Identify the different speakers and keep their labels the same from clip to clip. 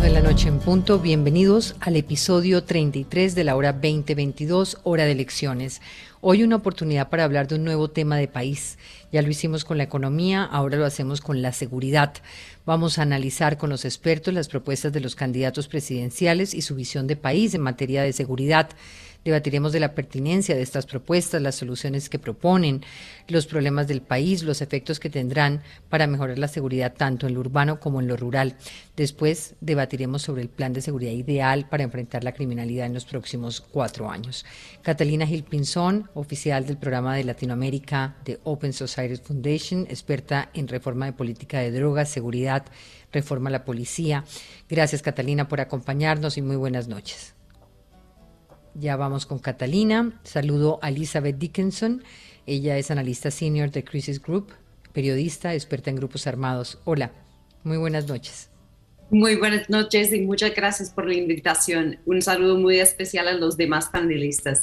Speaker 1: 8 de la noche en punto, bienvenidos al episodio 33 de la Hora 2022, Hora de Elecciones. Hoy una oportunidad para hablar de un nuevo tema de país. Ya lo hicimos con la economía, ahora lo hacemos con la seguridad. Vamos a analizar con los expertos las propuestas de los candidatos presidenciales y su visión de país en materia de seguridad. Debatiremos de la pertinencia de estas propuestas, las soluciones que proponen, los problemas del país, los efectos que tendrán para mejorar la seguridad tanto en lo urbano como en lo rural. Después debatiremos sobre el plan de seguridad ideal para enfrentar la criminalidad en los próximos cuatro años. Catalina Gil Pinzón, oficial del programa de Latinoamérica de Open Society Foundation, experta en reforma de política de drogas, seguridad, reforma a la policía. Gracias Catalina por acompañarnos y muy buenas noches. Ya vamos con Catalina. Saludo a Elizabeth Dickinson. Ella es analista senior de Crisis Group, periodista, experta en grupos armados. Hola, muy buenas noches.
Speaker 2: Muy buenas noches y muchas gracias por la invitación. Un saludo muy especial a los demás panelistas.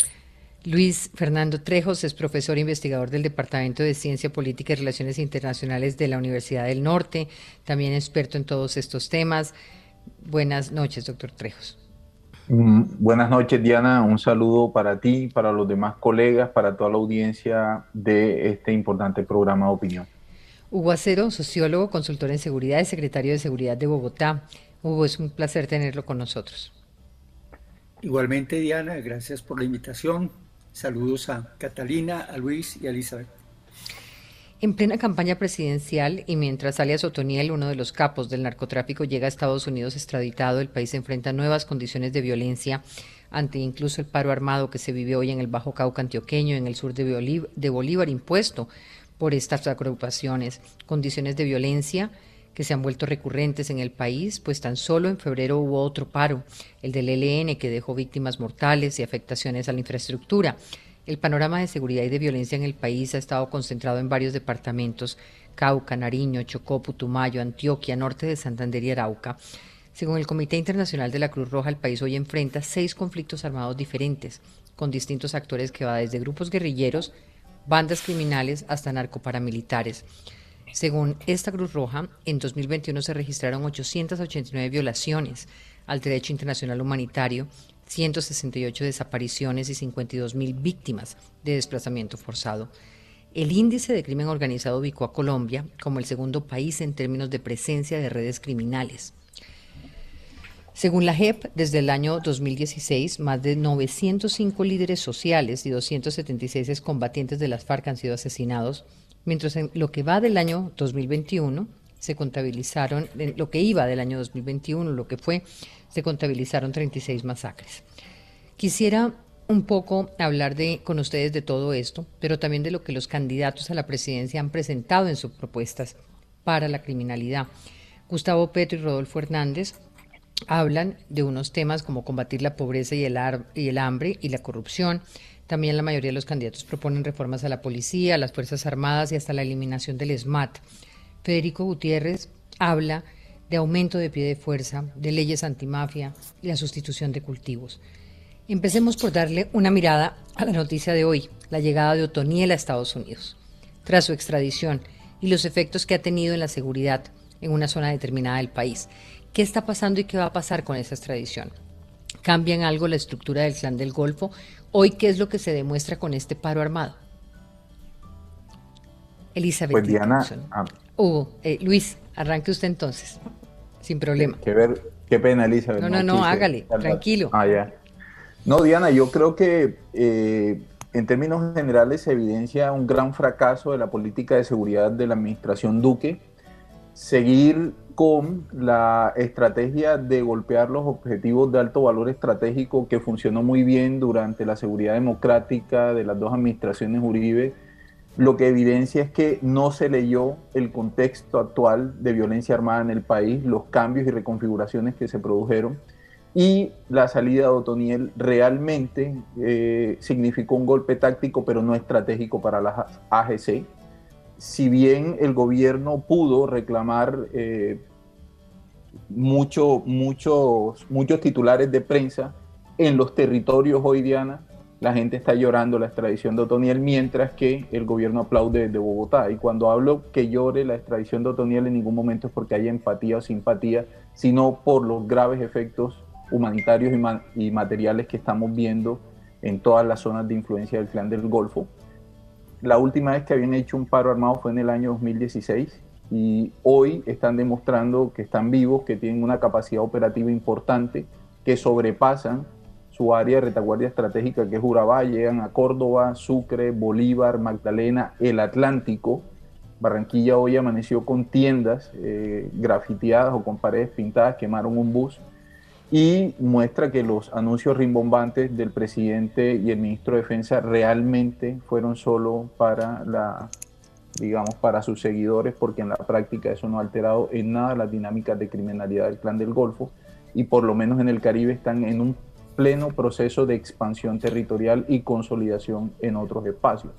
Speaker 1: Luis Fernando Trejos es profesor e investigador del Departamento de Ciencia Política y Relaciones Internacionales de la Universidad del Norte, también experto en todos estos temas. Buenas noches, doctor Trejos.
Speaker 3: Mm, buenas noches, Diana. Un saludo para ti, para los demás colegas, para toda la audiencia de este importante programa de opinión.
Speaker 1: Hugo Acero, sociólogo, consultor en seguridad y secretario de Seguridad de Bogotá. Hugo, es un placer tenerlo con nosotros.
Speaker 4: Igualmente, Diana, gracias por la invitación. Saludos a Catalina, a Luis y a Elizabeth.
Speaker 1: En plena campaña presidencial y mientras alias Otoniel, uno de los capos del narcotráfico, llega a Estados Unidos extraditado, el país enfrenta nuevas condiciones de violencia ante incluso el paro armado que se vive hoy en el Bajo Cauca antioqueño, en el sur de Bolívar, impuesto por estas agrupaciones. Condiciones de violencia que se han vuelto recurrentes en el país, pues tan solo en febrero hubo otro paro, el del ELN, que dejó víctimas mortales y afectaciones a la infraestructura. El panorama de seguridad y de violencia en el país ha estado concentrado en varios departamentos, Cauca, Nariño, Chocó, Putumayo, Antioquia, norte de Santander y Arauca. Según el Comité Internacional de la Cruz Roja, el país hoy enfrenta seis conflictos armados diferentes, con distintos actores que va desde grupos guerrilleros, bandas criminales hasta narcoparamilitares. Según esta Cruz Roja, en 2021 se registraron 889 violaciones al derecho internacional humanitario 168 desapariciones y 52 mil víctimas de desplazamiento forzado. El índice de crimen organizado ubicó a Colombia como el segundo país en términos de presencia de redes criminales. Según la JEP, desde el año 2016, más de 905 líderes sociales y 276 excombatientes de las FARC han sido asesinados, mientras en lo que va del año 2021 se contabilizaron, en lo que iba del año 2021, lo que fue se contabilizaron 36 masacres. Quisiera un poco hablar de, con ustedes de todo esto, pero también de lo que los candidatos a la presidencia han presentado en sus propuestas para la criminalidad. Gustavo Petro y Rodolfo Hernández hablan de unos temas como combatir la pobreza y el, y el hambre y la corrupción. También la mayoría de los candidatos proponen reformas a la policía, a las Fuerzas Armadas y hasta la eliminación del SMAT. Federico Gutiérrez habla de aumento de pie de fuerza, de leyes antimafia y la sustitución de cultivos. Empecemos por darle una mirada a la noticia de hoy, la llegada de Otoniel a Estados Unidos, tras su extradición y los efectos que ha tenido en la seguridad en una zona determinada del país. ¿Qué está pasando y qué va a pasar con esa extradición? ¿Cambian algo la estructura del clan del Golfo? Hoy, ¿qué es lo que se demuestra con este paro armado? Elizabeth.
Speaker 3: Pues Diana.
Speaker 1: Hugo, eh, Luis, arranque usted entonces sin problema.
Speaker 3: Qué, ver, qué pena, Elizabeth.
Speaker 1: No, no, no, hágale, tranquilo.
Speaker 3: Ah, ya. No, Diana, yo creo que eh, en términos generales se evidencia un gran fracaso de la política de seguridad de la administración Duque. Seguir con la estrategia de golpear los objetivos de alto valor estratégico que funcionó muy bien durante la seguridad democrática de las dos administraciones Uribe lo que evidencia es que no se leyó el contexto actual de violencia armada en el país, los cambios y reconfiguraciones que se produjeron y la salida de Otoniel realmente eh, significó un golpe táctico pero no estratégico para la AGC. si bien el gobierno pudo reclamar eh, mucho, muchos, muchos titulares de prensa en los territorios hoy, Diana, la gente está llorando la extradición de Otoniel, mientras que el gobierno aplaude de Bogotá. Y cuando hablo que llore la extradición de Otoniel, en ningún momento es porque haya empatía o simpatía, sino por los graves efectos humanitarios y, materiales que estamos viendo en todas las zonas de influencia del clan del Golfo. La última vez que habían hecho un paro armado fue en el año 2016 y hoy están demostrando que están vivos, que tienen una capacidad operativa importante, que sobrepasan su área de retaguardia estratégica que es Urabá, llegan a Córdoba, Sucre, Bolívar, Magdalena, el Atlántico. Barranquilla hoy amaneció con tiendas eh, grafiteadas o con paredes pintadas, quemaron un bus y muestra que los anuncios rimbombantes del presidente y el ministro de Defensa realmente fueron solo para la digamos, para sus seguidores, porque en la práctica eso no ha alterado en nada las dinámicas de criminalidad del clan del Golfo y por lo menos en el Caribe están en un pleno proceso de expansión territorial y consolidación en otros espacios.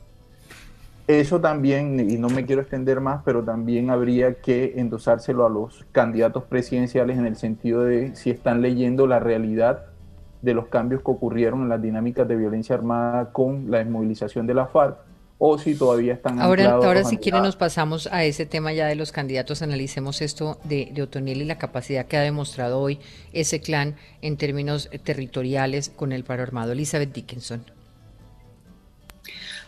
Speaker 3: Eso también, y no me quiero extender más, pero también habría que endosárselo a los candidatos presidenciales en el sentido de si están leyendo la realidad de los cambios que ocurrieron en las dinámicas de violencia armada con la desmovilización de la FARC o si todavía están
Speaker 1: Ahora, ahora si quieren nos pasamos a ese tema ya de los candidatos, analicemos esto de, de Otoniel y la capacidad que ha demostrado hoy ese clan en términos territoriales con el paro armado. Elizabeth Dickinson.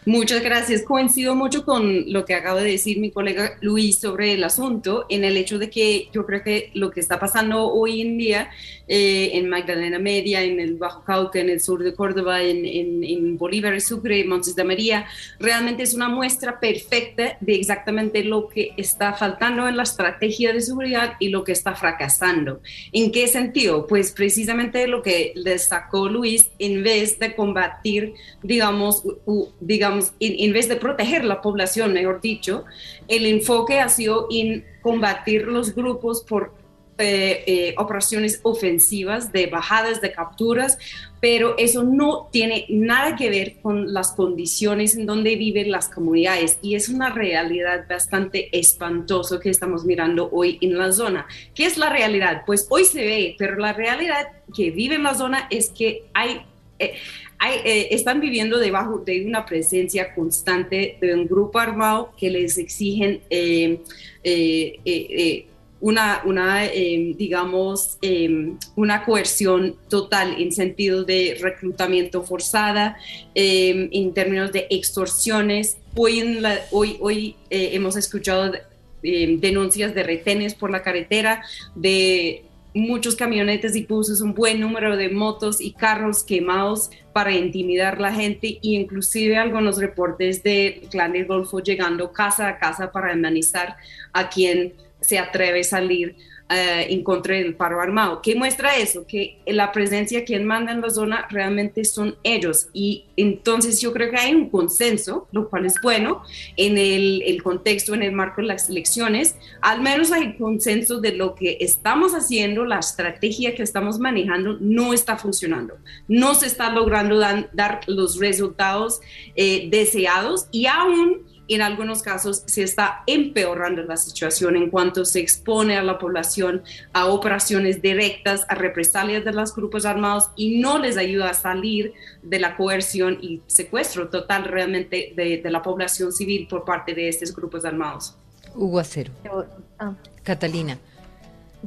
Speaker 2: Muchas gracias. Coincido mucho con lo que acaba de decir mi colega Luis sobre el asunto, en el hecho de que yo creo que lo que está pasando hoy en día eh, en Magdalena Media, en el Bajo Cauca, en el sur de Córdoba, en, en, Bolívar y Sucre, Montes de María, realmente es una muestra perfecta de exactamente lo que está faltando en la estrategia de seguridad y lo que está fracasando. ¿En qué sentido? Pues precisamente lo que destacó Luis, en vez de combatir, digamos, digamos en, vez de proteger la población, mejor dicho, el enfoque ha sido en combatir los grupos por eh, eh, operaciones ofensivas de bajadas de capturas, pero eso no tiene nada que ver con las condiciones en donde viven las comunidades y es una realidad bastante espantosa que estamos mirando hoy en la zona. ¿Qué es la realidad? Pues hoy se ve, pero la realidad que vive en la zona es que hay... Eh, eh, están viviendo debajo de una presencia constante de un grupo armado que les exigen eh, eh, una, una digamos, una coerción total en sentido de reclutamiento forzada, en términos de extorsiones. Hoy, hoy, hoy hemos escuchado denuncias de retenes por la carretera, de muchos camionetes y buses, un buen número de motos y carros quemados para intimidar la gente e inclusive algunos reportes de Clan del Golfo llegando casa a casa para amenizar a quien se atreve a salir eh, en contra del paro armado. ¿Qué muestra eso? Que la presencia, quien manda en la zona realmente son ellos. Y entonces yo creo que hay un consenso, lo cual es bueno, en el, el contexto, en el marco de las elecciones. Al menos hay consenso de lo que estamos haciendo, la estrategia que estamos manejando no está funcionando. No se está logrando dar los resultados eh, deseados y aún en algunos casos se está empeorando la situación en cuanto se expone a la población a operaciones directas, a represalias de los grupos armados y no les ayuda a salir de la coerción y secuestro total realmente de, la población civil por parte de estos grupos armados.
Speaker 1: Hugo Acero. Ah. Catalina.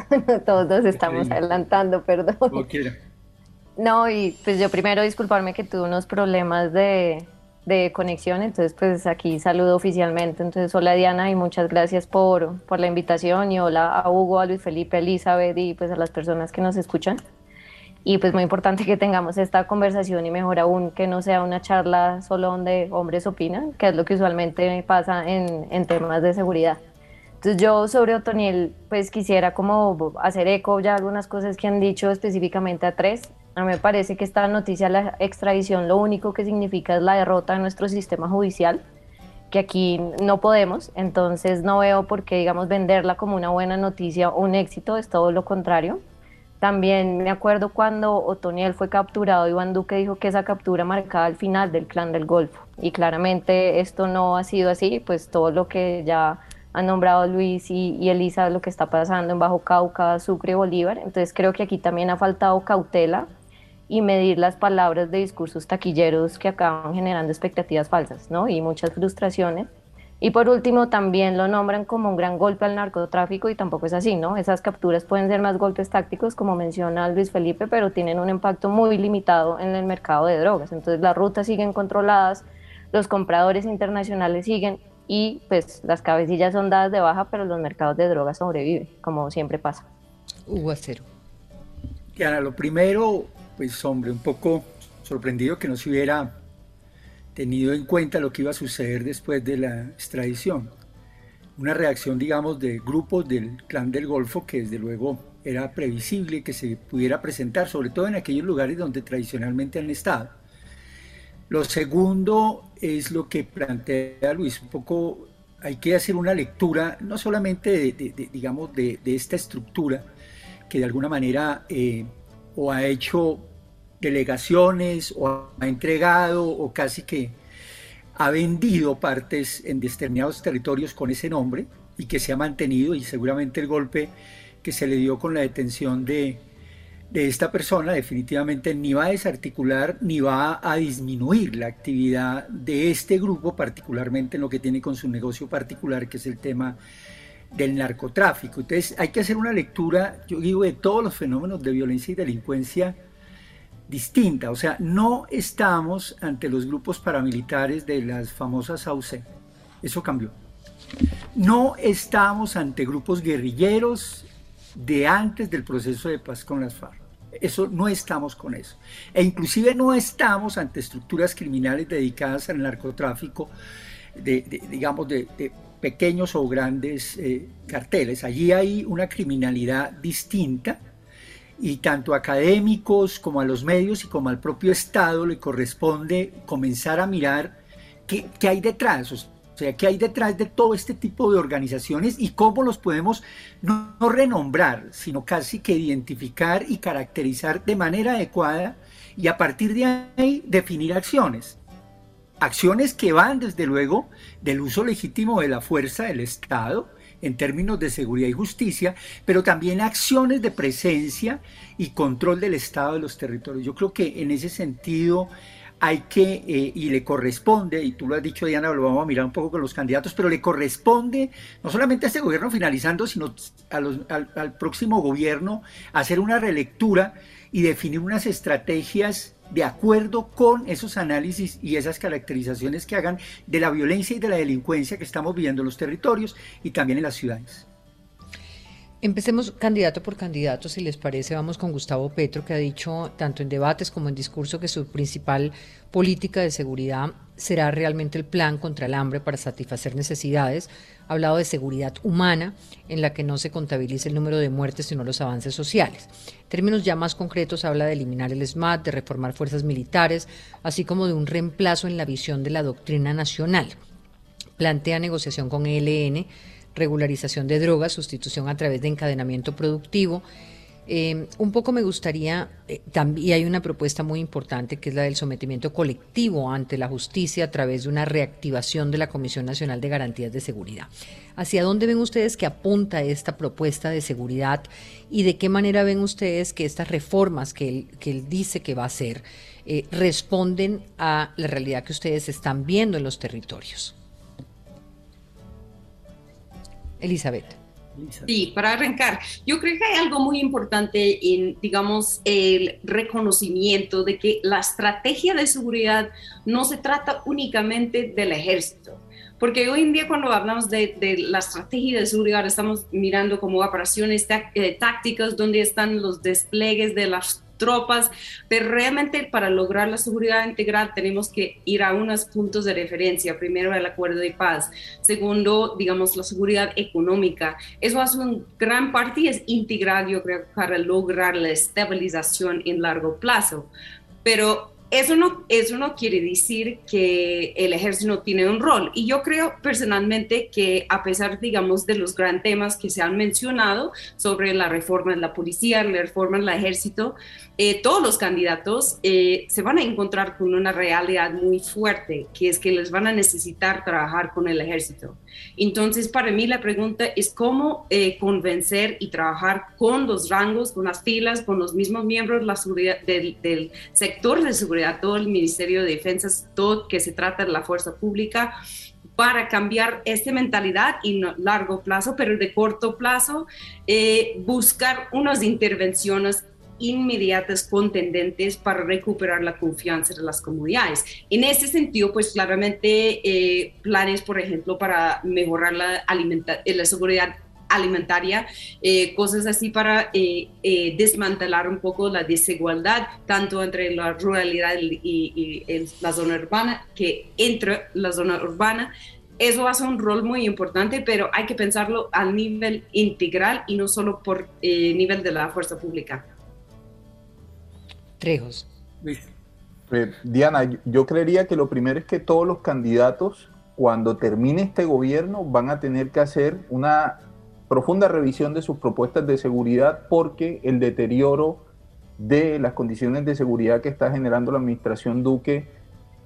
Speaker 5: Todos nos estamos adelantando, perdón. No, y pues yo primero disculparme que tuve unos problemas de, de conexión, entonces pues aquí saludo oficialmente. Entonces, hola Diana y muchas gracias por, por la invitación y hola a Hugo, a Luis Felipe, a Elizabeth y pues a las personas que nos escuchan. Y pues muy importante que tengamos esta conversación y mejor aún que no sea una charla solo donde hombres opinan, que es lo que usualmente pasa en, en temas de seguridad. Entonces yo sobre Otoniel pues quisiera como hacer eco ya algunas cosas que han dicho específicamente a tres. A mí me parece que esta noticia la extradición lo único que significa es la derrota de nuestro sistema judicial, que aquí no podemos, entonces no veo por qué, digamos, venderla como una buena noticia o un éxito, es todo lo contrario. También me acuerdo cuando Otoniel fue capturado, Iván Duque dijo que esa captura marcaba el final del clan del Golfo. Y claramente esto no ha sido así, pues todo lo que ya han nombrado Luis y, y, Elisa, lo que está pasando en Bajo Cauca, Sucre y Bolívar. Entonces creo que aquí también ha faltado cautela y medir las palabras de discursos taquilleros que acaban generando expectativas falsas, ¿no? Y muchas frustraciones. Y por último, también lo nombran como un gran golpe al narcotráfico y tampoco es así, ¿no? Esas capturas pueden ser más golpes tácticos, como menciona Luis Felipe, pero tienen un impacto muy limitado en el mercado de drogas. Entonces las rutas siguen controladas, los compradores internacionales siguen y pues las cabecillas son dadas de baja, pero los mercados de drogas sobreviven, como siempre pasa.
Speaker 1: Hugo Acero.
Speaker 4: Diana, lo primero, pues hombre, un poco sorprendido que no se hubiera tenido en cuenta lo que iba a suceder después de la extradición. Una reacción, digamos, de grupos del clan del Golfo que desde luego era previsible que se pudiera presentar, sobre todo en aquellos lugares donde tradicionalmente han estado. Lo segundo es lo que plantea Luis, un poco hay que hacer una lectura no solamente digamos, de, esta estructura que de alguna manera eh, o ha hecho delegaciones o ha entregado o casi que ha vendido partes en determinados territorios con ese nombre y que se ha mantenido y seguramente el golpe que se le dio con la detención de, de esta persona definitivamente ni va a desarticular ni va a disminuir la actividad de este grupo, particularmente en lo que tiene con su negocio particular, que es el tema del narcotráfico. Entonces hay que hacer una lectura, yo digo, de todos los fenómenos de violencia y delincuencia distinta. O sea, no estamos ante los grupos paramilitares de las famosas AUC. Eso cambió. No estamos ante grupos guerrilleros de antes del proceso de paz con las FARC. Eso no estamos con eso. E inclusive no estamos ante estructuras criminales dedicadas al narcotráfico, de, digamos, de, pequeños o grandes eh, carteles. Allí hay una criminalidad distinta y tanto a académicos como a los medios y como al propio Estado le corresponde comenzar a mirar qué, qué hay detrás, o sea, qué hay detrás de todo este tipo de organizaciones y cómo los podemos no, no renombrar, sino casi que identificar y caracterizar de manera adecuada y a partir de ahí definir acciones. Acciones que van desde luego del uso legítimo de la fuerza del Estado, en términos de seguridad y justicia, pero también acciones de presencia y control del Estado de los territorios. Yo creo que en ese sentido hay que, eh, y le corresponde, y tú lo has dicho Diana, lo vamos a mirar un poco con los candidatos, pero le corresponde no solamente a este gobierno finalizando, sino al, al próximo gobierno hacer una relectura y definir unas estrategias de acuerdo con esos análisis y esas caracterizaciones que hagan de la violencia y de la delincuencia que estamos viviendo en los territorios y también en las ciudades.
Speaker 1: Empecemos candidato por candidato, si les parece. Vamos con Gustavo Petro, que ha dicho tanto en debates como en discurso que su principal política de seguridad será realmente el plan contra el hambre para satisfacer necesidades. Ha hablado de seguridad humana, en la que no se contabilice el número de muertes, sino los avances sociales. En términos ya más concretos, habla de eliminar el SMAT, de reformar fuerzas militares, así como de un reemplazo en la visión de la doctrina nacional. Plantea negociación con ELN regularización de drogas, sustitución a través de encadenamiento productivo. Eh, un poco me gustaría, eh, también hay una propuesta muy importante que es la del sometimiento colectivo ante la justicia a través de una reactivación de la Comisión Nacional de Garantías de Seguridad. ¿Hacia dónde ven ustedes que apunta esta propuesta de seguridad y de qué manera ven ustedes que estas reformas que él, que él dice que va a hacer eh, responden a la realidad que ustedes están viendo en los territorios? Elizabeth.
Speaker 2: Sí, para arrancar, yo creo que hay algo muy importante en, digamos, el reconocimiento de que la estrategia de seguridad no se trata únicamente del ejército. Porque hoy en día cuando hablamos de, la estrategia de seguridad estamos mirando como operaciones eh, tácticas donde están los despliegues de las tropas, pero realmente para lograr la seguridad integral tenemos que ir a unos puntos de referencia. Primero, el acuerdo de paz. Segundo, digamos, la seguridad económica. Eso hace un gran parte y es integral, yo creo, para lograr la estabilización en largo plazo. Pero eso no, eso no quiere decir que el ejército no tiene un rol. Y yo creo personalmente que a pesar, digamos, de los grandes temas que se han mencionado sobre la reforma de la policía, la reforma del ejército, eh, todos los candidatos eh, se van a encontrar con una realidad muy fuerte, que es que les van a necesitar trabajar con el ejército. Entonces, para mí la pregunta es cómo eh, convencer y trabajar con los rangos, con las filas, con los mismos miembros la seguridad, del, sector de seguridad, todo el Ministerio de Defensa, todo que se trata de la fuerza pública, para cambiar esta mentalidad y largo plazo, pero de corto plazo, buscar unas intervenciones inmediatas contendentes para recuperar la confianza de las comunidades. En ese sentido, pues claramente eh, planes, por ejemplo, para mejorar la, eh, seguridad alimentaria, eh, cosas así para desmantelar un poco la desigualdad, tanto entre la ruralidad y, la zona urbana, que entre la zona urbana. Eso hace un rol muy importante, pero hay que pensarlo a nivel integral y no solo por nivel de la fuerza pública.
Speaker 1: Trejos.
Speaker 3: Eh, Diana, yo creería que lo primero es que todos los candidatos, cuando termine este gobierno, van a tener que hacer una profunda revisión de sus propuestas de seguridad porque el deterioro de las condiciones de seguridad que está generando la administración Duque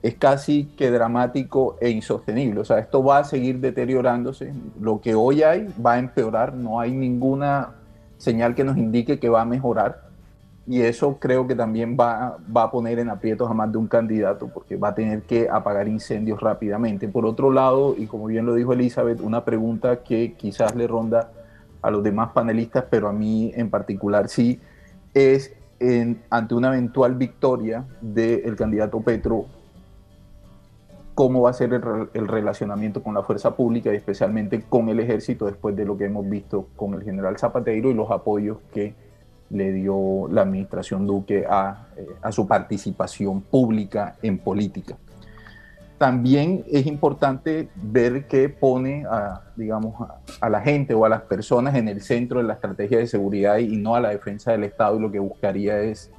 Speaker 3: es casi que dramático e insostenible. O sea, esto va a seguir deteriorándose. Lo que hoy hay va a empeorar. No hay ninguna señal que nos indique que va a mejorar y eso creo que también va, va, a poner en aprietos a más de un candidato porque va a tener que apagar incendios rápidamente. Por otro lado, y como bien lo dijo Elizabeth, una pregunta que quizás le ronda a los demás panelistas, pero a mí en particular sí, es ante una eventual victoria del candidato Petro, cómo va a ser el, el relacionamiento con la fuerza pública y especialmente con el ejército después de lo que hemos visto con el general Zapatero y los apoyos que le dio la administración Duque a, eh, a, su participación pública en política. También es importante ver qué pone a, digamos, a, la gente o a las personas en el centro de la estrategia de seguridad y no a la defensa del Estado y lo que buscaría es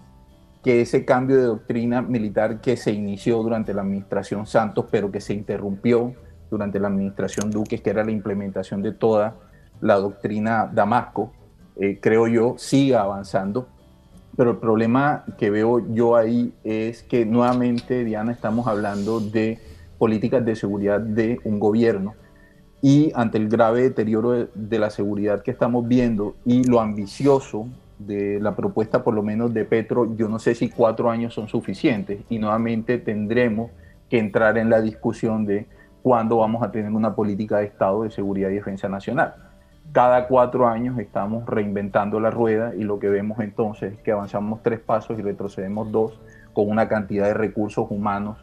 Speaker 3: que ese cambio de doctrina militar que se inició durante la administración Santos, pero que se interrumpió durante la administración Duque, que era la implementación de toda la doctrina Damasco, eh, creo yo, siga avanzando. Pero el problema que veo yo ahí es que nuevamente, Diana, estamos hablando de políticas de seguridad de un gobierno. Y ante el grave deterioro de, la seguridad que estamos viendo y lo ambicioso de la propuesta por lo menos de Petro, yo no sé si cuatro años son suficientes. Y nuevamente tendremos que entrar en la discusión de cuándo vamos a tener una política de Estado de seguridad y defensa nacional cada cuatro años estamos reinventando la rueda y lo que vemos entonces es que avanzamos tres pasos y retrocedemos dos con una cantidad de recursos humanos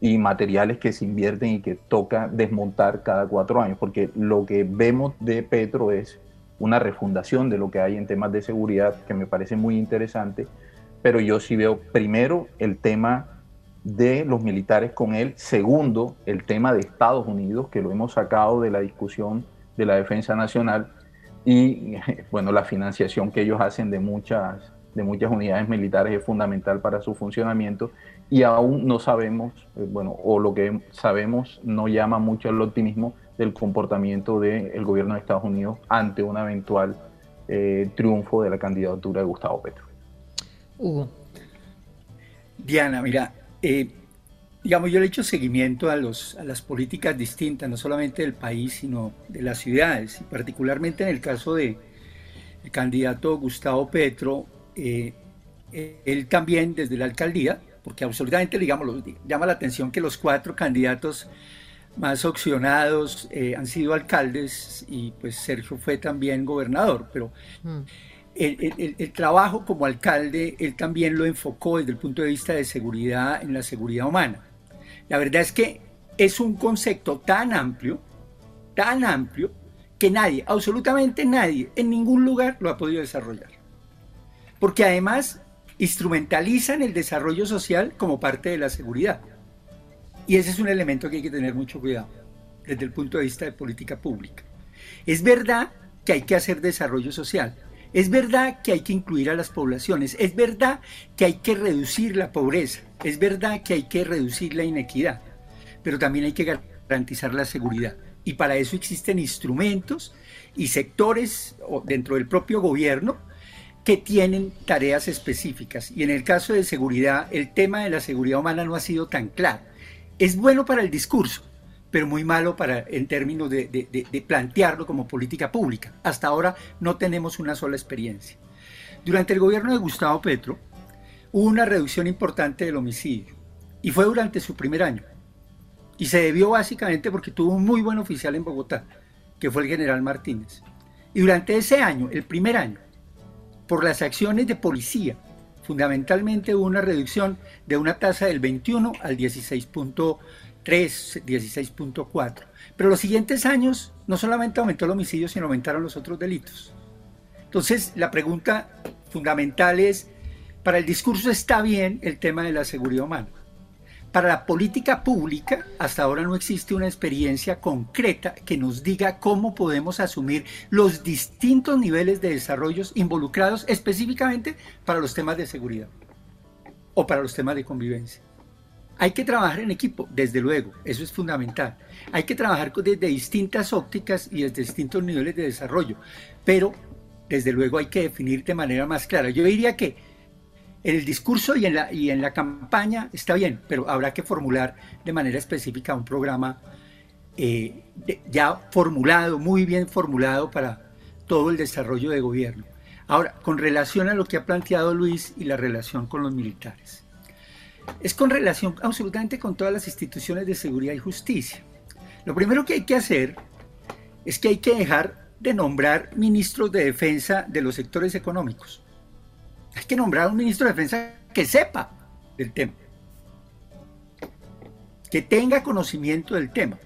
Speaker 3: y materiales que se invierten y que toca desmontar cada cuatro años, porque lo que vemos de Petro es una refundación de lo que hay en temas de seguridad que me parece muy interesante, pero yo sí veo primero el tema de los militares con él, segundo el tema de Estados Unidos, que lo hemos sacado de la discusión de la defensa nacional y bueno, la financiación que ellos hacen de muchas, de muchas unidades militares es fundamental para su funcionamiento y aún no sabemos, eh, bueno, o lo que sabemos no llama mucho al optimismo del comportamiento del gobierno de Estados Unidos ante un eventual eh, triunfo de la candidatura de Gustavo Petro.
Speaker 4: Hugo. Diana, mira, eh, digamos, yo le he hecho seguimiento a, los, a las políticas distintas, no solamente del país, sino de las ciudades, y particularmente en el caso de el candidato Gustavo Petro, eh, él también desde la alcaldía, porque absolutamente, digamos, llama la atención que los cuatro candidatos más opcionados eh, han sido alcaldes y pues Sergio fue también gobernador, pero mm. el, el, trabajo como alcalde, él también lo enfocó desde el punto de vista de seguridad en la seguridad humana. La verdad es que es un concepto tan amplio, tan amplio, que nadie, absolutamente nadie, en ningún lugar lo ha podido desarrollar. Porque además instrumentalizan el desarrollo social como parte de la seguridad. Y ese es un elemento que hay que tener mucho cuidado desde el punto de vista de política pública. Es verdad que hay que hacer desarrollo social, Es verdad que hay que incluir a las poblaciones, es verdad que hay que reducir la pobreza, es verdad que hay que reducir la inequidad, pero también hay que garantizar la seguridad. Y para eso existen instrumentos y sectores dentro del propio gobierno que tienen tareas específicas. Y en el caso de seguridad, el tema de la seguridad humana no ha sido tan claro. Es bueno para el discurso, pero muy malo para, en términos de, plantearlo como política pública. Hasta ahora no tenemos una sola experiencia. Durante el gobierno de Gustavo Petro hubo una reducción importante del homicidio y fue durante su primer año. Y se debió básicamente porque tuvo un muy buen oficial en Bogotá, que fue el general Martínez. Y durante ese año, el primer año, por las acciones de policía, fundamentalmente hubo una reducción de una tasa del 21 al 16.3, 16.4. Pero los siguientes años no solamente aumentó el homicidio, sino aumentaron los otros delitos. Entonces, la pregunta fundamental es, para el discurso está bien el tema de la seguridad humana, para la política pública, hasta ahora no existe una experiencia concreta que nos diga cómo podemos asumir los distintos niveles de desarrollos involucrados específicamente para los temas de seguridad o para los temas de convivencia. Hay que trabajar en equipo, desde luego, eso es fundamental. Hay que trabajar desde distintas ópticas y desde distintos niveles de desarrollo, pero desde luego hay que definir de manera más clara. Yo diría que en el discurso y en, la, y en la campaña está bien, pero habrá que formular de manera específica un programa eh, ya formulado, muy bien formulado para todo el desarrollo de gobierno. Ahora, con relación a lo que ha planteado Luis y la relación con los militares. Es con relación absolutamente con todas las instituciones de seguridad y justicia. Lo primero que hay que hacer es que hay que dejar de nombrar ministros de defensa de los sectores económicos. Hay que nombrar un ministro de Defensa que sepa del tema, que tenga conocimiento del tema,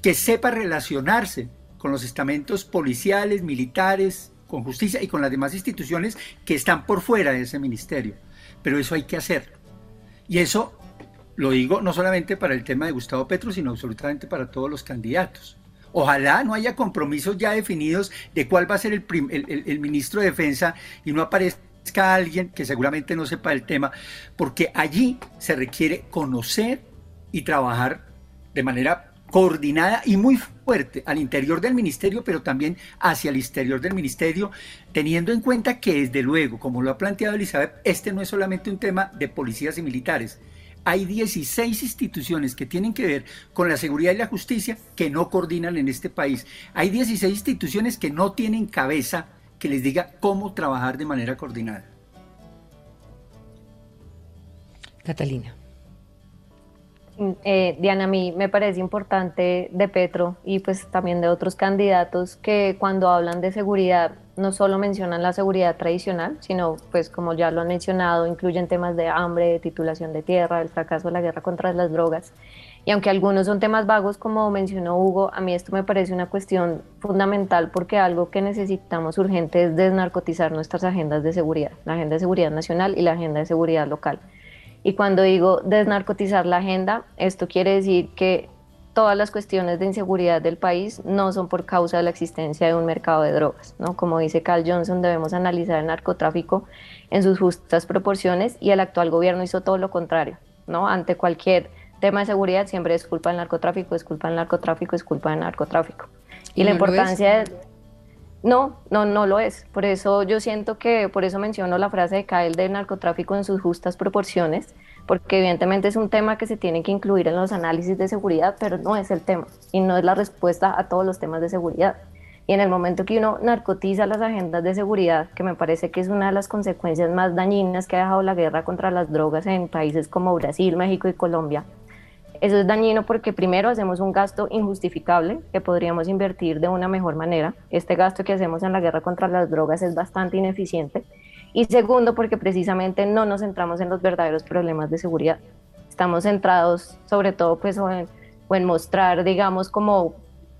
Speaker 4: que sepa relacionarse con los estamentos policiales, militares, con justicia y con las demás instituciones que están por fuera de ese ministerio. Pero eso hay que hacerlo. Y eso lo digo no solamente para el tema de Gustavo Petro, sino absolutamente para todos los candidatos. Ojalá no haya compromisos ya definidos de cuál va a ser el, ministro de Defensa y no aparezca alguien que seguramente no sepa el tema, porque allí se requiere conocer y trabajar de manera coordinada y muy fuerte al interior del ministerio, pero también hacia el exterior del ministerio, teniendo en cuenta que desde luego, como lo ha planteado Elizabeth, este no es solamente un tema de policías y militares, hay 16 instituciones que tienen que ver con la seguridad y la justicia que no coordinan en este país. Hay 16 instituciones que no tienen cabeza que les diga cómo trabajar de manera coordinada.
Speaker 1: Catalina.
Speaker 5: Eh, Diana, a mí me parece importante de Petro y pues también de otros candidatos que cuando hablan de seguridad no solo mencionan la seguridad tradicional, sino pues como ya lo han mencionado, incluyen temas de hambre, de titulación de tierra, el fracaso de la guerra contra las drogas. Y aunque algunos son temas vagos, como mencionó Hugo, a mí esto me parece una cuestión fundamental porque algo que necesitamos urgente es desnarcotizar nuestras agendas de seguridad, la agenda de seguridad nacional y la agenda de seguridad local. Y cuando digo desnarcotizar la agenda, esto quiere decir que todas las cuestiones de inseguridad del país no son por causa de la existencia de un mercado de drogas. ¿no? Como dice Carl Johnson, debemos analizar el narcotráfico en sus justas proporciones y el actual gobierno hizo todo lo contrario. ¿no? Ante cualquier tema de seguridad siempre es culpa del narcotráfico, es culpa del narcotráfico, es culpa del narcotráfico. Y, la importancia de... No, no, no lo es. Por eso yo siento que, por eso menciono la frase de Kael del narcotráfico en sus justas proporciones, porque evidentemente es un tema que se tiene que incluir en los análisis de seguridad, pero no es el tema y no es la respuesta a todos los temas de seguridad. Y en el momento que uno narcotiza las agendas de seguridad, que me parece que es una de las consecuencias más dañinas que ha dejado la guerra contra las drogas en países como Brasil, México y Colombia, eso es dañino porque primero hacemos un gasto injustificable que podríamos invertir de una mejor manera. Este gasto que hacemos en la guerra contra las drogas es bastante ineficiente. Y segundo, porque precisamente no nos centramos en los verdaderos problemas de seguridad. Estamos centrados sobre todo pues, en, o en mostrar, digamos, como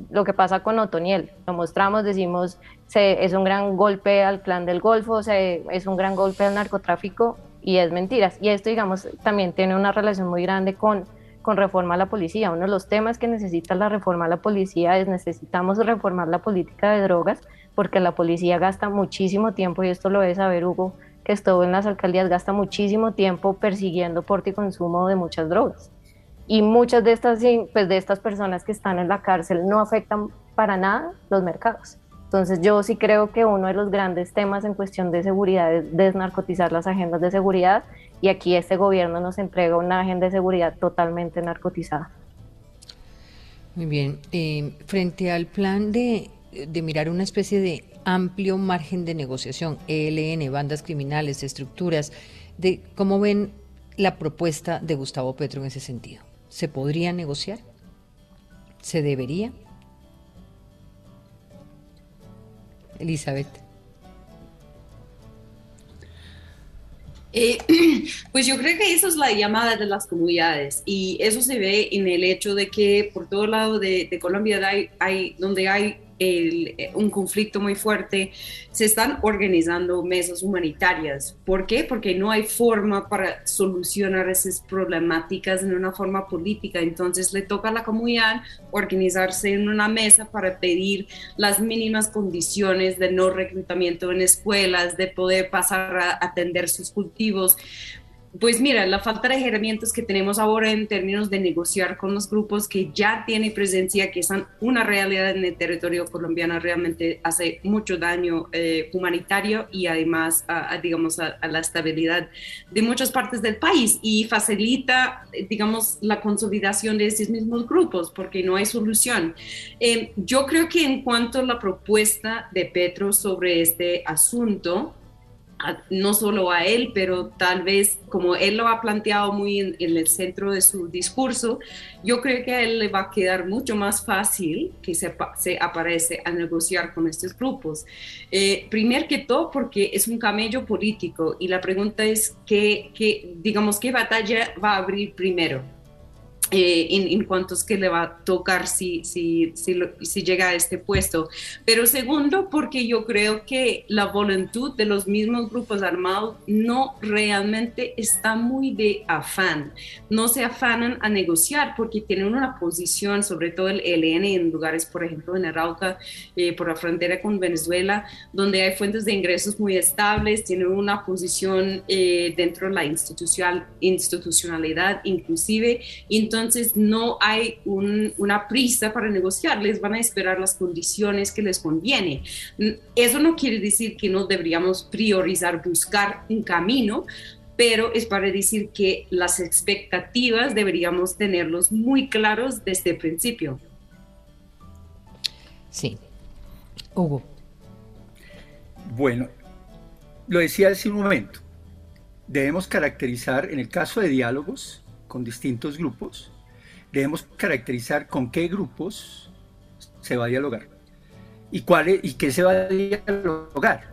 Speaker 5: lo que pasa con Otoniel. Lo mostramos, decimos, se, es un gran golpe al clan del Golfo, se, es un gran golpe al narcotráfico y es mentiras. Y esto, digamos, también tiene una relación muy grande con con reforma a la policía. Uno de los temas que necesita la reforma a la policía es necesitamos reformar la política de drogas porque la policía gasta muchísimo tiempo, y esto lo debe saber Hugo, que estuvo en las alcaldías, gasta muchísimo tiempo persiguiendo porte y consumo de muchas drogas. Y muchas de estas, pues, de estas personas que están en la cárcel no afectan para nada los mercados. Entonces yo sí creo que uno de los grandes temas en cuestión de seguridad es desnarcotizar las agendas de seguridad y aquí este gobierno nos entrega una agenda de seguridad totalmente narcotizada.
Speaker 1: Muy bien. Eh, frente al plan de, de mirar una especie de amplio margen de negociación, ELN, bandas criminales, estructuras, de cómo ven la propuesta de Gustavo Petro en ese sentido. ¿Se podría negociar? ¿Se debería? Elizabeth.
Speaker 2: Eh, pues yo creo que esa es la llamada de las comunidades y eso se ve en el hecho de que por todo lado de, Colombia hay, donde hay eh, un conflicto muy fuerte, se están organizando mesas humanitarias. ¿Por qué? Porque no hay forma para solucionar esas problemáticas en una forma política. Entonces le toca a la comunidad organizarse en una mesa para pedir las mínimas condiciones de no reclutamiento en escuelas, de poder pasar a atender sus cultivos, pues mira, la falta de herramientas que tenemos ahora en términos de negociar con los grupos que ya tienen presencia, que son una realidad en el territorio colombiano, realmente hace mucho daño eh, humanitario y además, digamos, a, la estabilidad de muchas partes del país y facilita, digamos, la consolidación de estos mismos grupos porque no hay solución. Eh, yo creo que en cuanto a la propuesta de Petro sobre este asunto, no solo a él, pero tal vez como él lo ha planteado muy en, el centro de su discurso, yo creo que a él le va a quedar mucho más fácil que se, aparece a negociar con estos grupos. Eh, primer que todo porque es un camello político y la pregunta es qué, qué digamos, qué batalla va a abrir primero eh, en, cuanto es que le va a tocar si, si, si, si, llega a este puesto. Pero segundo, porque yo creo que la voluntad de los mismos grupos armados no realmente está muy de afán. No se afanan a negociar porque tienen una posición, sobre todo el ELN en lugares, por ejemplo, en Arauca, eh, por la frontera con Venezuela, donde hay fuentes de ingresos muy estables, tienen una posición eh, dentro de la institucional, institucionalidad inclusive. Entonces, entonces no hay una prisa para negociar, les van a esperar las condiciones que les conviene. Eso no quiere decir que no deberíamos priorizar buscar un camino, pero es para decir que las expectativas deberíamos tenerlos muy claros desde el principio.
Speaker 1: Sí. Hugo.
Speaker 4: Bueno, lo decía hace un momento. Debemos caracterizar, en el caso de diálogos con distintos grupos, debemos caracterizar con qué grupos se va a dialogar y, cuál y qué se va a dialogar.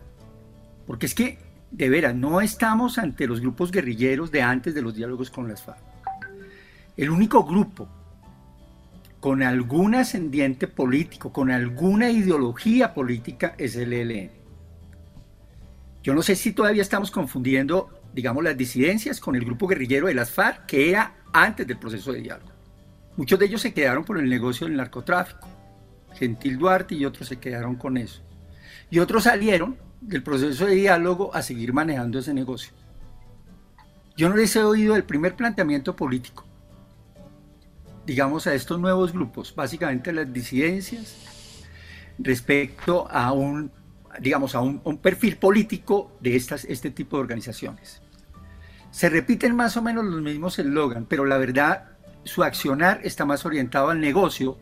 Speaker 4: Porque es que, de veras, no estamos ante los grupos guerrilleros de antes de los diálogos con las FARC. El único grupo con algún ascendiente político, con alguna ideología política, es el ELN. Yo no sé si todavía estamos confundiendo, digamos, las disidencias con el grupo guerrillero de las FARC, que era antes del proceso de diálogo. Muchos de ellos se quedaron por el negocio del narcotráfico. Gentil Duarte y otros se quedaron con eso. Y otros salieron del proceso de diálogo a seguir manejando ese negocio. Yo no les he oído el primer planteamiento político, digamos, a estos nuevos grupos, básicamente las disidencias, respecto a un, digamos, a un, perfil político de estas, este tipo de organizaciones. Se repiten más o menos los mismos eslogan, pero la verdad su accionar está más orientado al negocio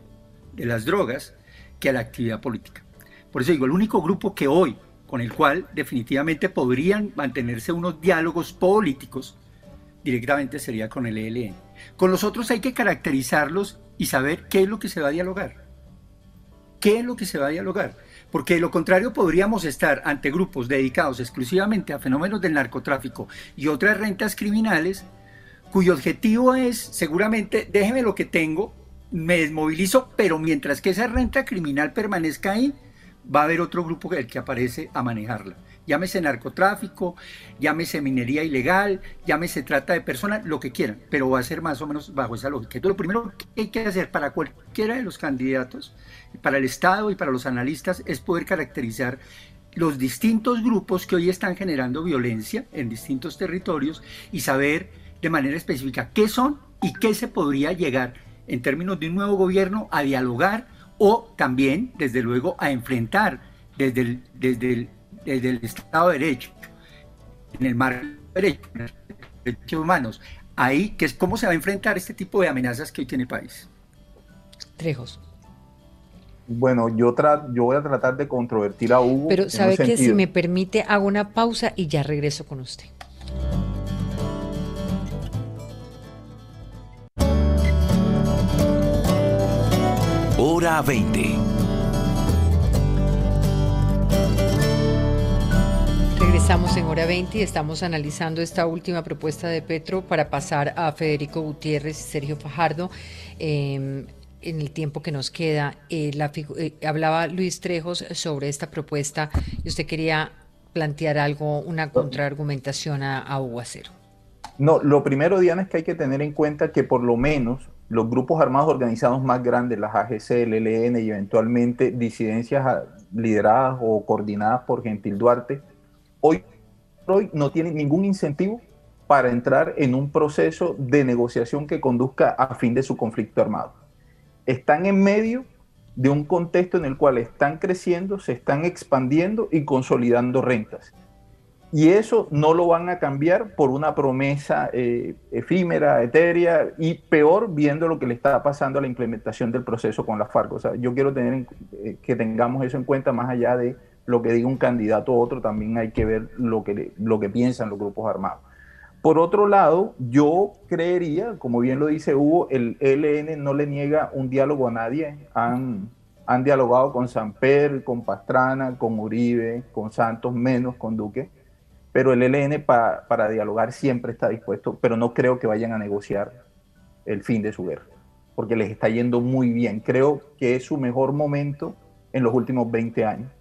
Speaker 4: de las drogas que a la actividad política. Por eso digo, el único grupo que hoy, con el cual definitivamente podrían mantenerse unos diálogos políticos, directamente sería con el ELN. Con los otros hay que caracterizarlos y saber qué es lo que se va a dialogar. ¿Qué es lo que se va a dialogar? Porque de lo contrario podríamos estar ante grupos dedicados exclusivamente a fenómenos del narcotráfico y otras rentas criminales cuyo objetivo es seguramente, déjeme lo que tengo, me desmovilizo, pero mientras que esa renta criminal permanezca ahí, va a haber otro grupo el que aparece a manejarla. Llámese narcotráfico, llámese minería ilegal, llámese trata de personas, lo que quieran, pero va a ser más o menos bajo esa lógica. Entonces, lo primero que hay que hacer para cualquiera de los candidatos, para el Estado y para los analistas, es poder caracterizar los distintos grupos que hoy están generando violencia en distintos territorios y saber de manera específica qué son y qué se podría llegar en términos de un nuevo gobierno a dialogar o también, desde luego, a enfrentar desde el, desde el, desde el Estado de Derecho, en el marco de derecho, derechos humanos. Ahí, que es cómo se va a enfrentar este tipo de amenazas que hoy tiene el país.
Speaker 1: Trejos.
Speaker 3: Bueno, yo, yo voy a tratar de controvertir a Hugo.
Speaker 1: Pero sabe que si me permite, hago una pausa y ya regreso con usted.
Speaker 6: Hora 20.
Speaker 1: Regresamos en hora 20 y estamos analizando esta última propuesta de Petro para pasar a Federico Gutiérrez y Sergio Fajardo. Em, en el tiempo que nos queda, eh, eh, hablaba Luis Trejos sobre esta propuesta y usted quería plantear algo, una contraargumentación a, a Hugo Acero.
Speaker 3: No, lo primero, Diana, es que hay que tener en cuenta que por lo menos los grupos armados organizados más grandes, las AGC, el ELN y eventualmente disidencias ah, lideradas o coordinadas por Gentil Duarte, hoy, hoy no tienen ningún incentivo para entrar en un proceso de negociación que conduzca a fin de su conflicto armado están en medio de un contexto en el cual están creciendo, se están expandiendo y consolidando rentas. Y eso no lo van a cambiar por una promesa eh, efímera, etérea y peor viendo lo que le está pasando a la implementación del proceso con la FARC. O sea, yo quiero tener eh, que tengamos eso en cuenta más allá de lo que diga un candidato u otro, también hay que ver lo que, lo que piensan los grupos armados. Por otro lado, yo creería, como bien lo dice Hugo, el ELN no le niega un diálogo a nadie. Han, han dialogado con Samper, con Pastrana, con Uribe, con Santos, menos con Duque. Pero el ELN para dialogar siempre está dispuesto, pero no creo que vayan a negociar el fin de su guerra, porque les está yendo muy bien. Creo que es su mejor momento en los últimos 20 años.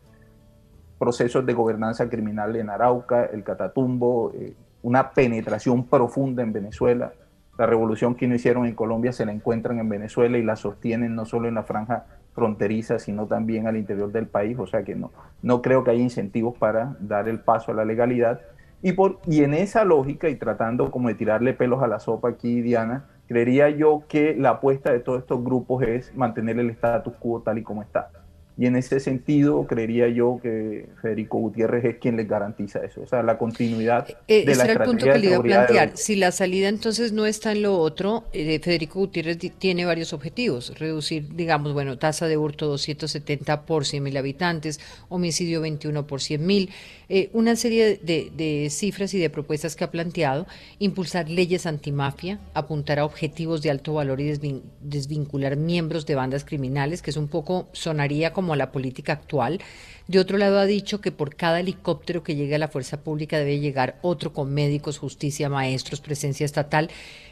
Speaker 3: Procesos de gobernanza criminal en Arauca, el Catatumbo, eh, una penetración profunda en Venezuela. La revolución que no hicieron en Colombia se la encuentran en Venezuela y la sostienen no solo en la franja fronteriza, sino también al interior del país. O sea que no, no creo que haya incentivos para dar el paso a la legalidad. Y, por, y en esa lógica, y tratando como de tirarle pelos a la sopa aquí, Diana, creería yo que la apuesta de todos estos grupos es mantener el status quo tal y como está. Y en ese sentido, creería yo que Federico Gutiérrez es quien les garantiza eso, o sea, la continuidad
Speaker 1: eh, de ese era el punto que le iba a plantear. Si la salida entonces no está en lo otro, eh, Federico Gutiérrez tiene varios objetivos. Reducir, digamos, bueno, tasa de hurto 270 por 100 mil habitantes, homicidio 21 por 100 mil, eh, una serie de, cifras y de propuestas que ha planteado, impulsar leyes antimafia, apuntar a objetivos de alto valor y desvincular miembros de bandas criminales, que es un poco, sonaría como la política actual. De otro lado, ha dicho que por cada helicóptero que llegue a la fuerza pública debe llegar otro con médicos, justicia, maestros, presencia estatal.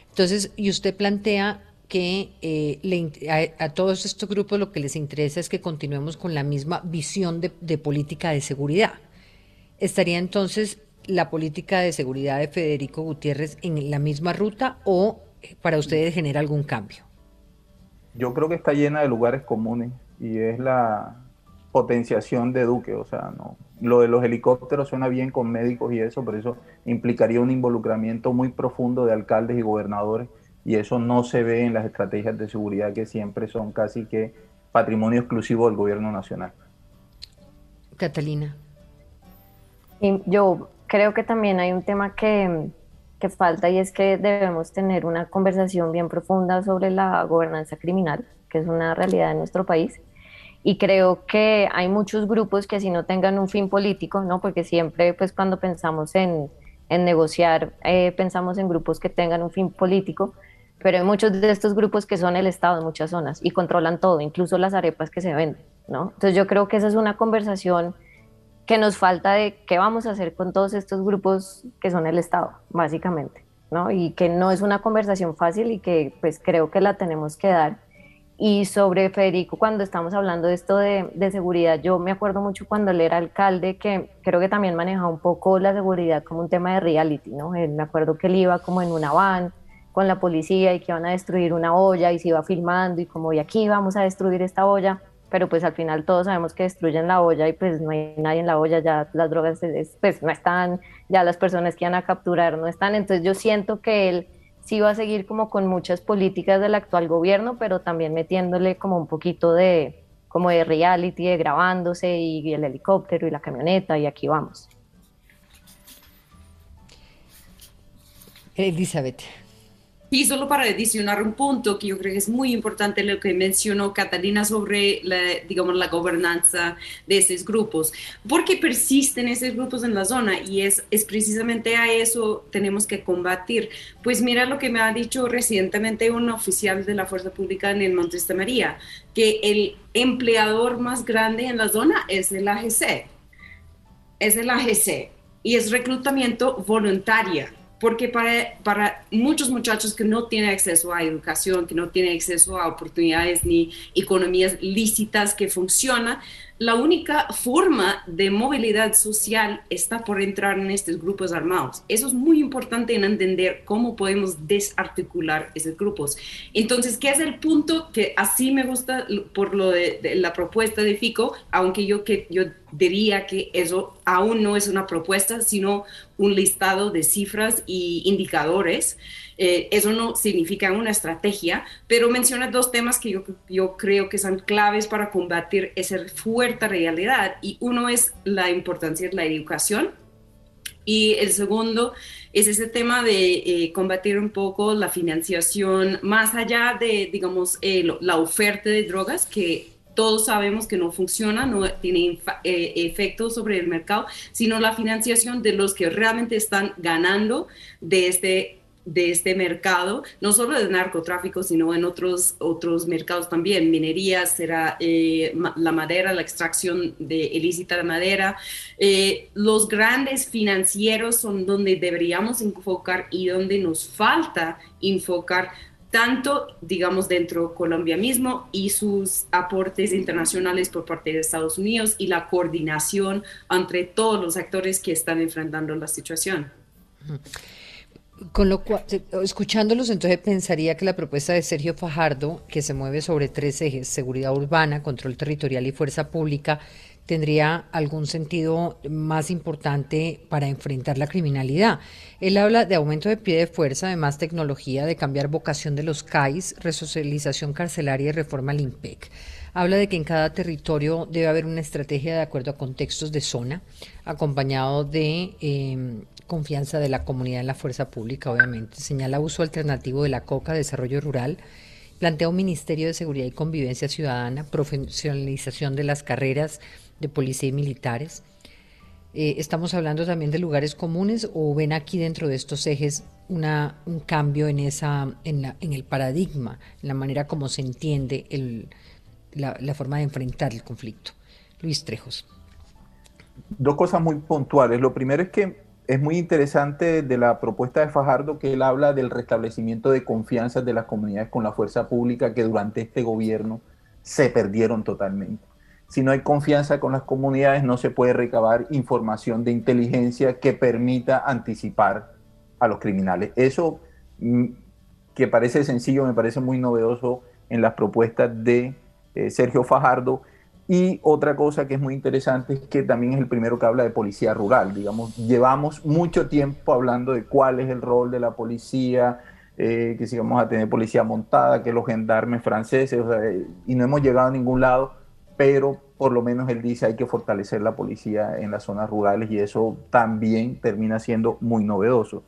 Speaker 1: Entonces, y usted plantea que eh, a, todos estos grupos lo que les interesa es que continuemos con la misma visión de política de seguridad. ¿Estaría entonces la política de seguridad de Federico Gutiérrez en la misma ruta o eh, para ustedes genera algún cambio?
Speaker 3: Yo creo que está llena de lugares comunes y es la potenciación de Duque, o sea, no. Lo de los helicópteros suena bien con médicos y eso, pero eso implicaría un involucramiento muy profundo de alcaldes y gobernadores y eso no se ve en las estrategias de seguridad que siempre son casi que patrimonio exclusivo del gobierno nacional.
Speaker 1: Catalina.
Speaker 5: Y yo creo que también hay un tema que, que falta y es que debemos tener una conversación bien profunda sobre la gobernanza criminal, que es una realidad en nuestro país. Y creo que hay muchos grupos que si no tengan un fin político, ¿no? Porque siempre, pues cuando pensamos en, en negociar, eh, pensamos en grupos que tengan un fin político, pero hay muchos de estos grupos que son el Estado en muchas zonas y controlan todo, incluso las arepas que se venden, ¿no? Entonces yo creo que esa es una conversación que nos falta de qué vamos a hacer con todos estos grupos que son el Estado, básicamente, ¿no? Y que no es una conversación fácil y que pues creo que la tenemos que dar. Y sobre Federico, cuando estamos hablando de esto de, de, seguridad, yo me acuerdo mucho cuando él era alcalde, que creo que también manejaba un poco la seguridad como un tema de reality, ¿no? me acuerdo que él iba como en una van con la policía y que iban a destruir una olla y se iba filmando y como, y aquí vamos a destruir esta olla, pero pues al final todos sabemos que destruyen la olla y pues no hay nadie en la olla, ya las drogas pues no están, ya las personas que iban a capturar no están, entonces yo siento que él sí va a seguir como con muchas políticas del actual gobierno, pero también metiéndole como un poquito de como de reality, de grabándose y el helicóptero y la camioneta y aquí vamos.
Speaker 1: Elizabeth.
Speaker 2: Y solo para adicionar un punto que yo creo que es muy importante lo que mencionó Catalina sobre la, digamos, la gobernanza de esos grupos. porque persisten esos grupos en la zona? Y es, es precisamente a eso tenemos que combatir. Pues mira lo que me ha dicho recientemente un oficial de la Fuerza Pública en el Monte María, que el empleador más grande en la zona es el AGC. Es el AGC y es reclutamiento voluntaria porque para, para muchos muchachos que no tienen acceso a educación, que no tienen acceso a oportunidades ni economías lícitas que funcionan, la única forma de movilidad social está por entrar en estos grupos armados. Eso es muy importante en entender cómo podemos desarticular esos grupos. Entonces, ¿qué es el punto que así me gusta por lo de, la propuesta de FICO? Aunque yo, que, yo diría que eso aún no es una propuesta, sino un listado de cifras y indicadores. Eh, eso no significa una estrategia, pero menciona dos temas que yo, yo creo que son claves para combatir esa fuerte realidad. Y uno es la importancia de la educación. Y el segundo es ese tema de eh, combatir un poco la financiación más allá de, digamos, eh, la oferta de drogas que todos sabemos que no funciona, no tiene efecto sobre el mercado, sino la financiación de los que realmente están ganando de este de este mercado, no solo de narcotráfico, sino en otros, otros mercados también, minería, será eh, la madera, la extracción de ilícita de madera. Eh, los grandes financieros son donde deberíamos enfocar y donde nos falta enfocar tanto, digamos, dentro de Colombia mismo y sus aportes internacionales por parte de Estados Unidos y la coordinación entre todos los actores que están enfrentando la situación.
Speaker 1: Con lo cual, escuchándolos, entonces pensaría que la propuesta de Sergio Fajardo, que se mueve sobre tres ejes, seguridad urbana, control territorial y fuerza pública, tendría algún sentido más importante para enfrentar la criminalidad. Él habla de aumento de pie de fuerza, de más tecnología, de cambiar vocación de los CAIs, resocialización carcelaria y reforma al IMPEC. Habla de que en cada territorio debe haber una estrategia de acuerdo a contextos de zona, acompañado de em, confianza de la comunidad en la fuerza pública, obviamente. Señala uso alternativo de la COCA, desarrollo rural. Plantea un Ministerio de Seguridad y Convivencia Ciudadana, profesionalización de las carreras de policía y militares. Eh, ¿Estamos hablando también de lugares comunes o ven aquí dentro de estos ejes un cambio en, esa, en, la, en el paradigma, en la manera como se entiende el, la forma de enfrentar el conflicto? Luis Trejos.
Speaker 3: Dos cosas muy puntuales. Lo primero es que es muy interesante de la propuesta de Fajardo que él habla del restablecimiento de confianza de las comunidades con la fuerza pública que durante este gobierno se perdieron totalmente. Si no hay confianza con las comunidades, no se puede recabar información de inteligencia que permita anticipar a los criminales. Eso mm, que parece sencillo, me parece muy novedoso en las propuestas de eh, Sergio Fajardo y otra cosa que es muy interesante es que también es el primero que habla de policía rural. Digamos, llevamos mucho tiempo hablando de cuál es el rol de la policía, eh, que si vamos a tener policía montada, que los gendarmes franceses, y no hemos llegado a ningún lado, pero por lo menos él dice hay que fortalecer la policía en las zonas rurales y eso también termina siendo muy novedoso.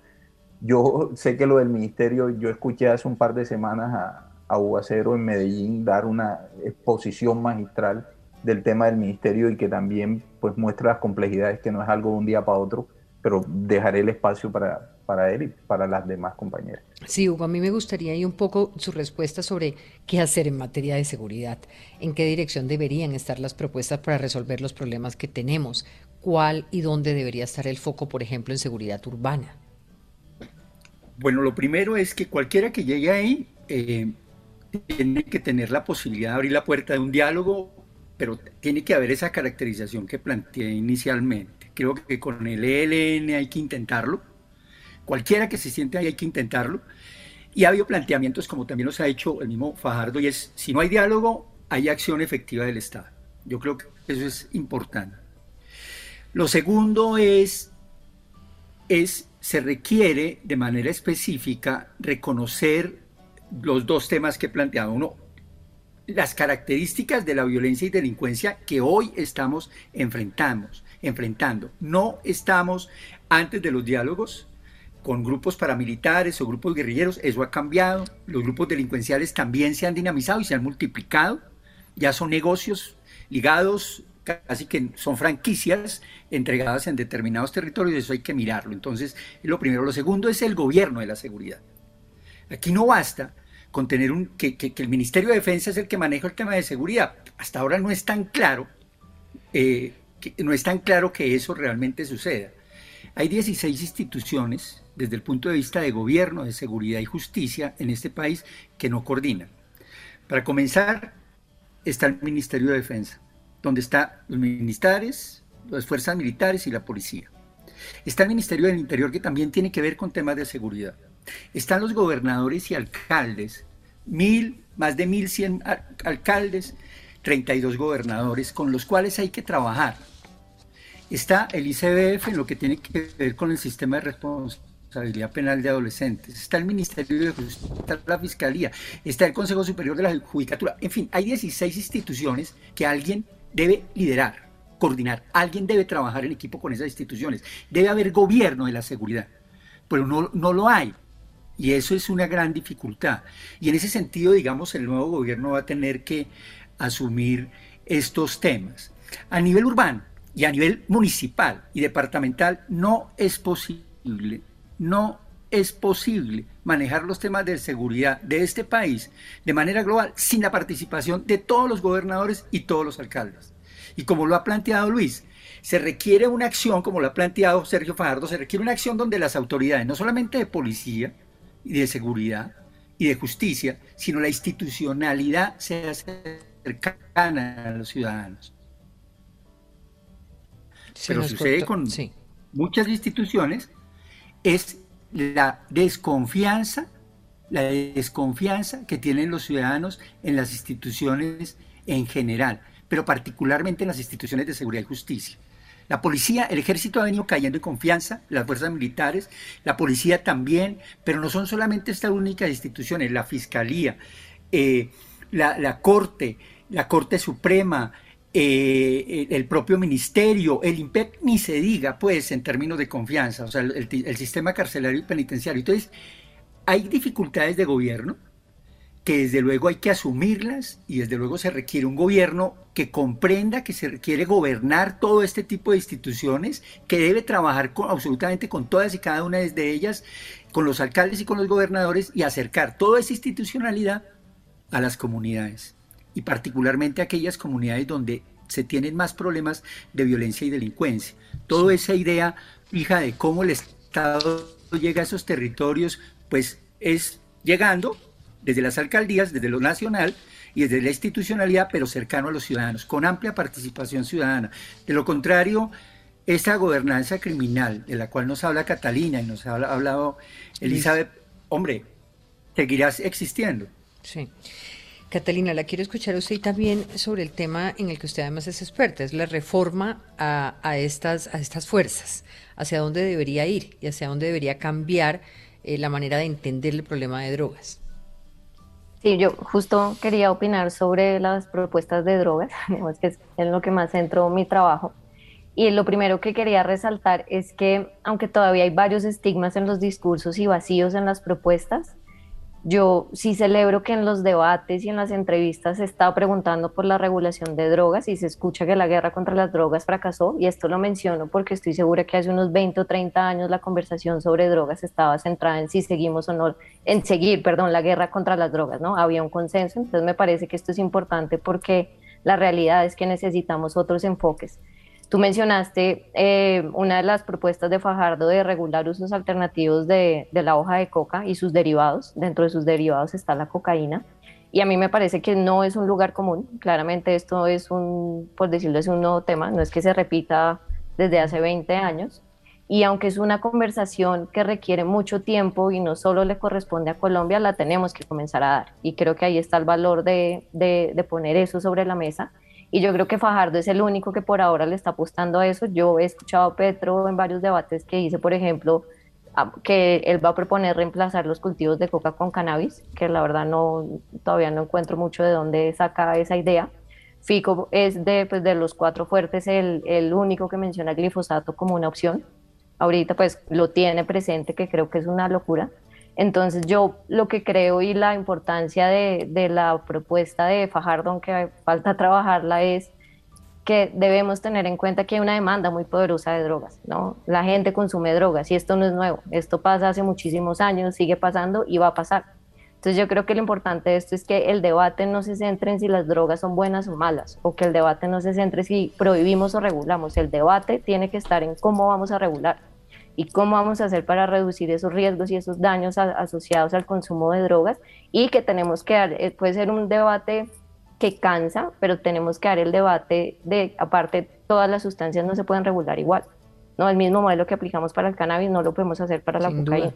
Speaker 3: Yo sé que lo del ministerio, yo escuché hace un par de semanas a, a Ugacero en Medellín dar una exposición magistral del tema del ministerio y que también pues muestra las complejidades que no es algo de un día para otro, pero dejaré el espacio para, para él y para las demás compañeras.
Speaker 1: Sí, Hugo, a mí me gustaría ir un poco su respuesta sobre qué hacer en materia de seguridad, en qué dirección deberían estar las propuestas para resolver los problemas que tenemos, cuál y dónde debería estar el foco, por ejemplo, en seguridad urbana.
Speaker 4: Bueno, lo primero es que cualquiera que llegue ahí eh, tiene que tener la posibilidad de abrir la puerta de un diálogo, pero tiene que haber esa caracterización que planteé inicialmente. Creo que con el ELN hay que intentarlo, cualquiera que se siente ahí hay que intentarlo, y ha habido planteamientos como también los ha hecho el mismo Fajardo, y es, si no hay diálogo, hay acción efectiva del Estado. Yo creo que eso es importante. Lo segundo es, es se requiere de manera específica reconocer los dos temas que he planteado. Uno, las características de la violencia y delincuencia que hoy estamos enfrentamos, enfrentando. No estamos antes de los diálogos con grupos paramilitares o grupos guerrilleros, eso ha cambiado. Los grupos delincuenciales también se han dinamizado y se han multiplicado. Ya son negocios ligados casi que son franquicias entregadas en determinados territorios, eso hay que mirarlo. Entonces, lo primero. Lo segundo es el gobierno de la seguridad. Aquí no basta con tener un, que, el Ministerio de Defensa es el que maneja el tema de seguridad. Hasta ahora no es tan claro, eh, que, no es tan claro que eso realmente suceda. Hay 16 instituciones desde el punto de vista de gobierno, de seguridad y justicia en este país que no coordinan. Para comenzar, está el Ministerio de Defensa, donde están los militares, las fuerzas militares y la policía. Está el Ministerio del Interior que también tiene que ver con temas de seguridad. Están los gobernadores y alcaldes, mil, más de 1.100 alcaldes, 32 gobernadores con los cuales hay que trabajar. Está el ICBF en lo que tiene que ver con el sistema de responsabilidad penal de adolescentes. Está el Ministerio de Justicia, está la Fiscalía, está el Consejo Superior de la Judicatura. En fin, hay 16 instituciones que alguien debe liderar, coordinar. Alguien debe trabajar en equipo con esas instituciones. Debe haber gobierno de la seguridad. Pero no, no lo hay. Y eso es una gran dificultad. Y en ese sentido, digamos, el nuevo gobierno va a tener que asumir estos temas. A nivel urbano y a nivel municipal y departamental no es posible, no es posible manejar los temas de seguridad de este país de manera global sin la participación de todos los gobernadores y todos los alcaldes. Y como lo ha planteado Luis, se requiere una acción, como lo ha planteado Sergio Fajardo, se requiere una acción donde las autoridades, no solamente de policía, y de seguridad y de justicia, sino la institucionalidad sea cercana a los ciudadanos. Pero sucede con muchas instituciones, es la desconfianza, la desconfianza que tienen los ciudadanos en las instituciones en general, pero particularmente en las instituciones de seguridad y justicia. La policía, el ejército ha venido cayendo en confianza, las fuerzas militares, la policía también, pero no son solamente estas únicas instituciones, la fiscalía, eh, la, corte, la corte suprema, eh, el propio ministerio, el IMPEC, ni se diga, pues, en términos de confianza, o sea, el sistema carcelario y penitenciario. Entonces, hay dificultades de gobierno, que desde luego hay que asumirlas y desde luego se requiere un gobierno que comprenda que se requiere gobernar todo este tipo de instituciones, que debe trabajar con, absolutamente con todas y cada una de ellas, con los alcaldes y con los gobernadores y acercar toda esa institucionalidad a las comunidades y particularmente a aquellas comunidades donde se tienen más problemas de violencia y delincuencia. Toda esa idea fija de cómo el Estado llega a esos territorios, pues es llegando desde las alcaldías, desde lo nacional y desde la institucionalidad, pero cercano a los ciudadanos, con amplia participación ciudadana. De lo contrario, esa gobernanza criminal de la cual nos habla Catalina y nos ha hablado Elizabeth, hombre, seguirá existiendo.
Speaker 1: Sí. Catalina, la quiero escuchar a usted también sobre el tema en el que usted además es experta, es la reforma a, estas, a estas fuerzas, hacia dónde debería ir y hacia dónde debería cambiar eh, la manera de entender el problema de drogas.
Speaker 5: Sí, yo justo quería opinar sobre las propuestas de drogas, que es en lo que más centro mi trabajo. Y lo primero que quería resaltar es que, aunque todavía hay varios estigmas en los discursos y vacíos en las propuestas, yo sí celebro que en los debates y en las entrevistas se está preguntando por la regulación de drogas y se escucha que la guerra contra las drogas fracasó y esto lo menciono porque estoy segura que hace unos 20 o 30 años la conversación sobre drogas estaba centrada en si seguimos o no, en seguir, perdón, la guerra contra las drogas, ¿no? Había un consenso, entonces me parece que esto es importante porque la realidad es que necesitamos otros enfoques. Tú mencionaste eh, una de las propuestas de Fajardo de regular usos alternativos de, la hoja de coca y sus derivados. Dentro de sus derivados está la cocaína. Y a mí me parece que no es un lugar común. Claramente esto es un, por decirlo, es un nuevo tema, no es que se repita desde hace 20 años. Y aunque es una conversación que requiere mucho tiempo y no solo le corresponde a Colombia, la tenemos que comenzar a dar. Y creo que ahí está el valor de, de, de poner eso sobre la mesa. Y yo creo que Fajardo es el único que por ahora le está apostando a eso. Yo he escuchado a Petro en varios debates que dice, por ejemplo, que él va a proponer reemplazar los cultivos de coca con cannabis, que la verdad no todavía no encuentro mucho de dónde saca esa idea. Fico es de, pues, de los cuatro fuertes el, el único que menciona glifosato como una opción. Ahorita pues lo tiene presente, que creo que es una locura. Entonces yo lo que creo y la importancia de, la propuesta de Fajardo, aunque falta trabajarla, es que debemos tener en cuenta que hay una demanda muy poderosa de drogas, ¿no? La gente consume drogas y esto no es nuevo, esto pasa hace muchísimos años, sigue pasando y va a pasar. Entonces yo creo que lo importante de esto es que el debate no se centre en si las drogas son buenas o malas, o que el debate no se centre en si prohibimos o regulamos, el debate tiene que estar en cómo vamos a regular y cómo vamos a hacer para reducir esos riesgos y esos daños asociados al consumo de drogas y que tenemos que dar, eh, puede ser un debate que cansa, pero tenemos que dar el debate de, aparte, todas las sustancias no se pueden regular igual. ¿no? El mismo modelo que aplicamos para el cannabis no lo podemos hacer para la cocaína.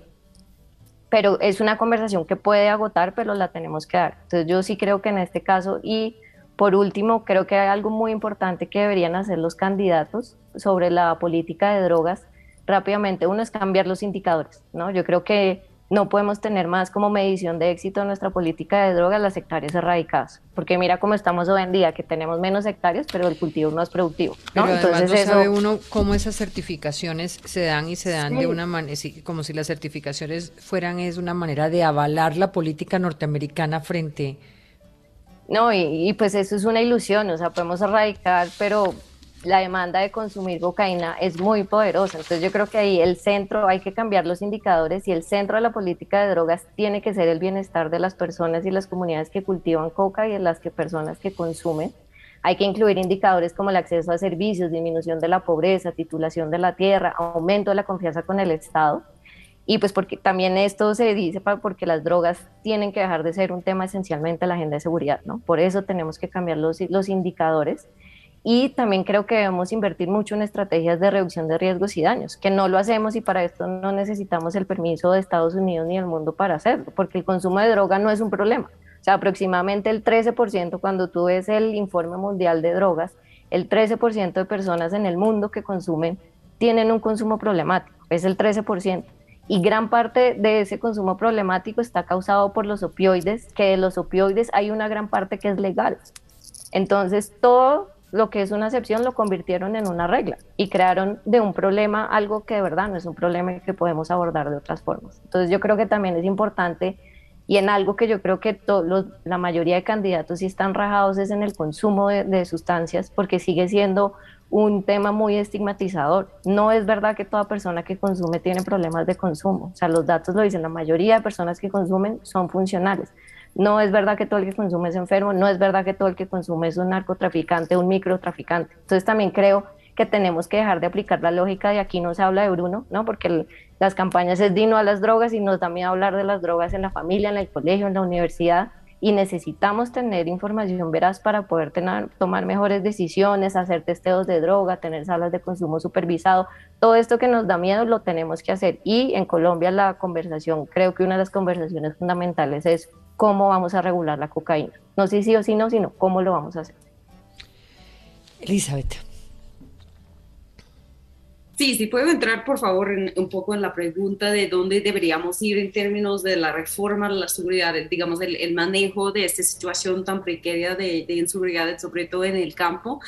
Speaker 5: Pero es una conversación que puede agotar, pero la tenemos que dar. Entonces yo sí creo que en este caso, y por último, creo que hay algo muy importante que deberían hacer los candidatos sobre la política de drogas rápidamente. Uno es cambiar los indicadores, ¿no? Yo creo que no podemos tener más como medición de éxito en nuestra política de drogas las hectáreas erradicadas, porque mira cómo estamos hoy en día, que tenemos menos hectáreas, pero el cultivo no es productivo.
Speaker 1: ¿no? Entonces no sabe uno cómo esas certificaciones se dan y se dan de una manera, como si las certificaciones fueran es una manera de avalar la política norteamericana frente...
Speaker 5: No, y, y pues eso es una ilusión, o sea, podemos erradicar, pero la demanda de consumir cocaína es muy poderosa. Entonces yo creo que ahí el centro, hay que cambiar los indicadores y el centro de la política de drogas tiene que ser el bienestar de las personas y las comunidades que cultivan coca y de las que personas que consumen. Hay que incluir indicadores como el acceso a servicios, disminución de la pobreza, titulación de la tierra, aumento de la confianza con el Estado. Y pues porque también esto se dice porque las drogas tienen que dejar de ser un tema esencialmente de la agenda de seguridad, ¿no? Por eso tenemos que cambiar los, los indicadores y también creo que debemos invertir mucho en estrategias de reducción de riesgos y daños, que no lo hacemos y para esto no necesitamos el permiso de Estados Unidos ni del mundo para hacerlo, porque el consumo de droga no es un problema. O sea, aproximadamente el 13% cuando tú ves el informe mundial de drogas, el 13% de personas en el mundo que consumen tienen un consumo problemático, es el 13%. Y gran parte de ese consumo problemático está causado por los opioides, que de los opioides hay una gran parte que es legal. Entonces, todo lo que es una excepción lo convirtieron en una regla y crearon de un problema algo que de verdad no es un problema que podemos abordar de otras formas. Entonces yo creo que también es importante y en algo que yo creo que la mayoría de candidatos sí están rajados es en el consumo de, de, sustancias porque sigue siendo un tema muy estigmatizador. No es verdad que toda persona que consume tiene problemas de consumo. O sea, los datos lo dicen, la mayoría de personas que consumen son funcionales. No es verdad que todo el que consume es enfermo, no es verdad que todo el que consume es un narcotraficante, un microtraficante. Entonces también creo que tenemos que dejar de aplicar la lógica de aquí no se habla de Bruno, ¿no? Porque las campañas es dino a las drogas y nos da miedo hablar de las drogas en la familia, en el colegio, en la universidad y necesitamos tener información veraz para poder tener, tomar mejores decisiones, hacer testeos de droga, tener salas de consumo supervisado. Todo esto que nos da miedo lo tenemos que hacer. Y en Colombia la conversación, creo que una de las conversaciones fundamentales es cómo vamos a regular la cocaína. No si sí o sí no, sino cómo lo vamos a hacer.
Speaker 1: Elizabeth.
Speaker 2: Sí, sí puedo entrar, por favor, un poco en la pregunta de dónde deberíamos ir en términos de la reforma de la seguridad, digamos, el, manejo de esta situación tan precaria de, inseguridad, sobre todo en el campo.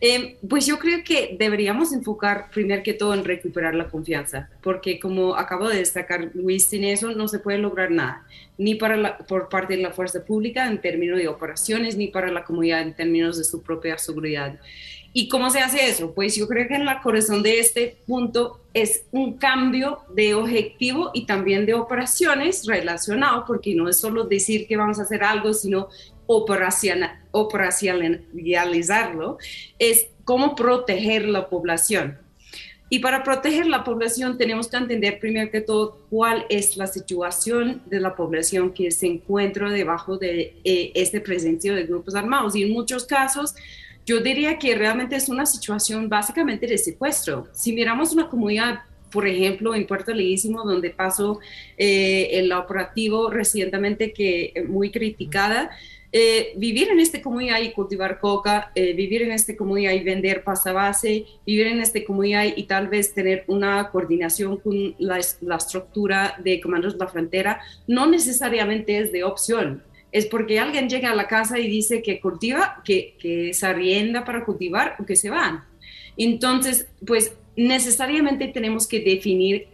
Speaker 2: Em, pues yo creo que deberíamos enfocar primero que todo en recuperar la confianza, porque como acabo de destacar Luis, sin eso no se puede lograr nada, ni para por parte de la fuerza pública en términos de operaciones, ni para la comunidad en términos de su propia seguridad. ¿Y cómo se hace eso? Pues yo creo que en la corazón de este punto es un cambio de objetivo y también de operaciones relacionado, porque no es solo decir que vamos a hacer algo, sino operacionalizarlo, es cómo proteger la población. Y para proteger la población tenemos que entender primero que todo cuál es la situación de la población que se encuentra debajo de eh, este presencia de grupos armados. Y en muchos casos yo diría que realmente es una situación básicamente de secuestro. Si miramos una comunidad por ejemplo, en Puerto Leguísimo, donde pasó eh, el operativo recientemente que eh, muy criticada, eh, vivir en este comunidad y cultivar coca, eh, vivir en este comunidad y vender pasta base, vivir en este comunidad y tal vez tener una coordinación con la, la estructura de comandos de la frontera, no necesariamente es de opción. Es porque alguien llega a la casa y dice que cultiva, que, que se arrienda para cultivar o que se van. Entonces, pues necesariamente tenemos que definir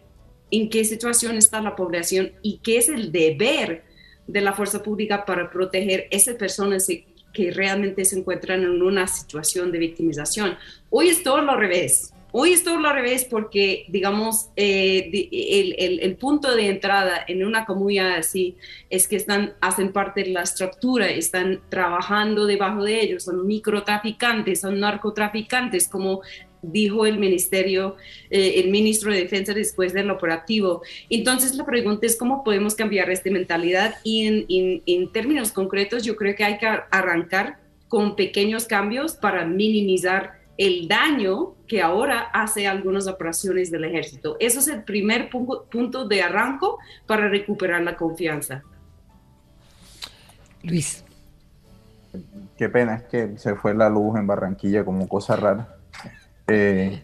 Speaker 2: en qué situación está la población y qué es el deber de la fuerza pública para proteger a esas personas que realmente se encuentran en una situación de victimización. Hoy es todo lo revés. Hoy es todo lo revés porque, digamos, eh, el, el, punto de entrada en una comunidad así es que están, hacen parte de la estructura, están trabajando debajo de ellos, son microtraficantes, son narcotraficantes, como dijo el ministerio, eh, el ministro de Defensa después del operativo. Entonces la pregunta es cómo podemos cambiar esta mentalidad y en, en, términos concretos yo creo que hay que arrancar con pequeños cambios para minimizar el daño que ahora hace algunas operaciones del ejército. Eso es el primer punto, punto de arranco para recuperar la confianza.
Speaker 1: Luis.
Speaker 3: Qué pena es que se fue la luz en Barranquilla como cosa rara. Eh,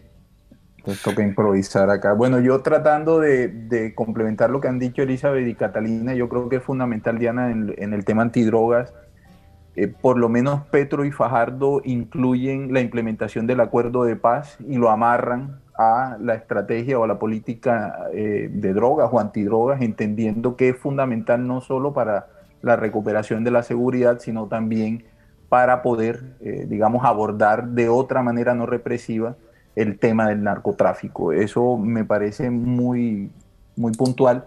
Speaker 3: pues toca improvisar acá. Bueno, yo tratando de, complementar lo que han dicho Elizabeth y Catalina, yo creo que es fundamental, Diana, en, el tema antidrogas. Eh, por lo menos Petro y Fajardo incluyen la implementación del acuerdo de paz y lo amarran a la estrategia o a la política eh, de drogas o antidrogas, entendiendo que es fundamental no solo para la recuperación de la seguridad, sino también para poder, eh, digamos, abordar de otra manera no represiva el tema del narcotráfico. Eso me parece muy, muy puntual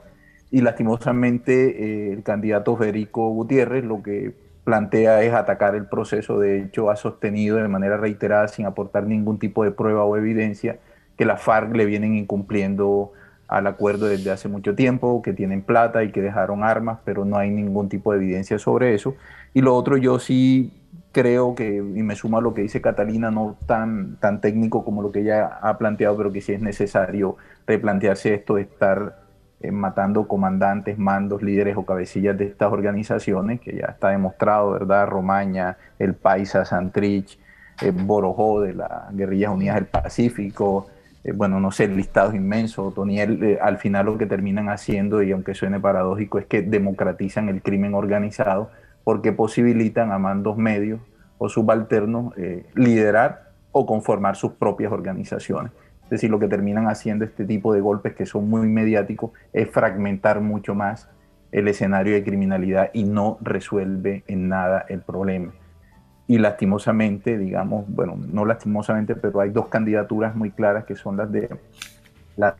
Speaker 3: y lastimosamente el candidato Federico Gutiérrez lo que plantea es atacar el proceso, de hecho ha sostenido de manera reiterada sin aportar ningún tipo de prueba o evidencia que la FARC le vienen incumpliendo al acuerdo desde hace mucho tiempo, que tienen plata y que dejaron armas, pero no hay ningún tipo de evidencia sobre eso. Y lo otro, yo sí creo que, y me suma a lo que dice Catalina, no tan, tan técnico como lo que ella ha planteado, pero que sí es necesario replantearse esto estar eh, matando comandantes, mandos, líderes o cabecillas de estas organizaciones, que ya está demostrado, ¿verdad? Romaña, El Paisa, Santrich, eh, Borojó de las Guerrillas Unidas del Pacífico, eh, bueno, no sé, el listado es inmenso. Toniel, al final lo que terminan haciendo, y aunque suene paradójico, es que democratizan el crimen organizado porque posibilitan a mandos medios o subalternos eh, liderar o conformar sus propias organizaciones. Es decir, lo que terminan haciendo este tipo de golpes que son muy mediáticos es fragmentar mucho más el escenario de criminalidad y no resuelve en nada el problema. Y lastimosamente, digamos, bueno, no lastimosamente, pero hay dos candidaturas muy claras que son las de, las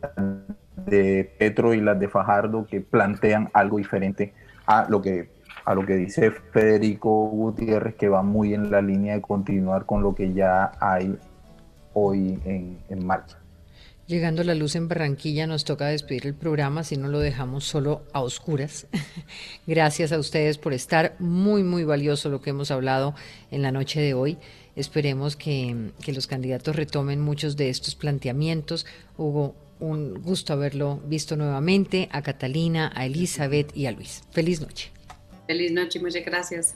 Speaker 3: de Petro y las de Fajardo que plantean algo diferente a lo que a lo que dice Federico Gutiérrez, que va muy en la línea de continuar con lo que ya hay hoy en, en marcha.
Speaker 1: Llegando la luz en Barranquilla, nos toca despedir el programa, si no lo dejamos solo a oscuras. Gracias a ustedes por estar. Muy, muy valioso lo que hemos hablado en la noche de hoy. Esperemos que, que los candidatos retomen muchos de estos planteamientos. Hugo, un gusto haberlo visto nuevamente. A Catalina, a Elizabeth y a Luis. Feliz noche.
Speaker 2: Feliz noche, muchas gracias.